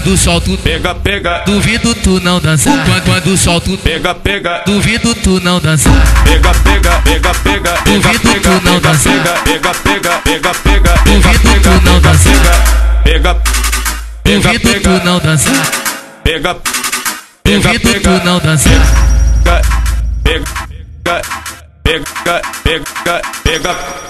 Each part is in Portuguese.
quando solto, pega, pega, duvido tu não dançar. Quando, quando solto, pega, pega, duvido tu não dançar. pega, pega, pega, pega, Duvido tu não dançar. pega, pega, pega, pega, Duvido tu não dançar. pega, pega, Duvido tu não dançar. pega, Duvido tu não dançar. pega, pega, pega, pega, pega.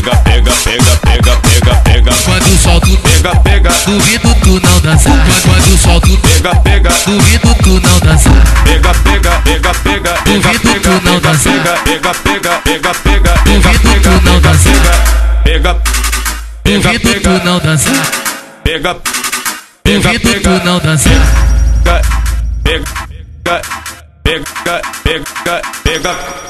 pega, pega, pega, pega, pega, pega, Quando solto, pega, pega, duvido tu não dançar. Quando, solto, pega, pega, duvido tu não dançar. pega, pega, pega, pega, pega, Duvido tu não dançar. pega, pega, pega, pega, pega, Duvido tu não dançar. pega, pega, Duvido tu não dançar. pega, pega, Duvido tu não dançar. pega, pega, pega, pega, pega.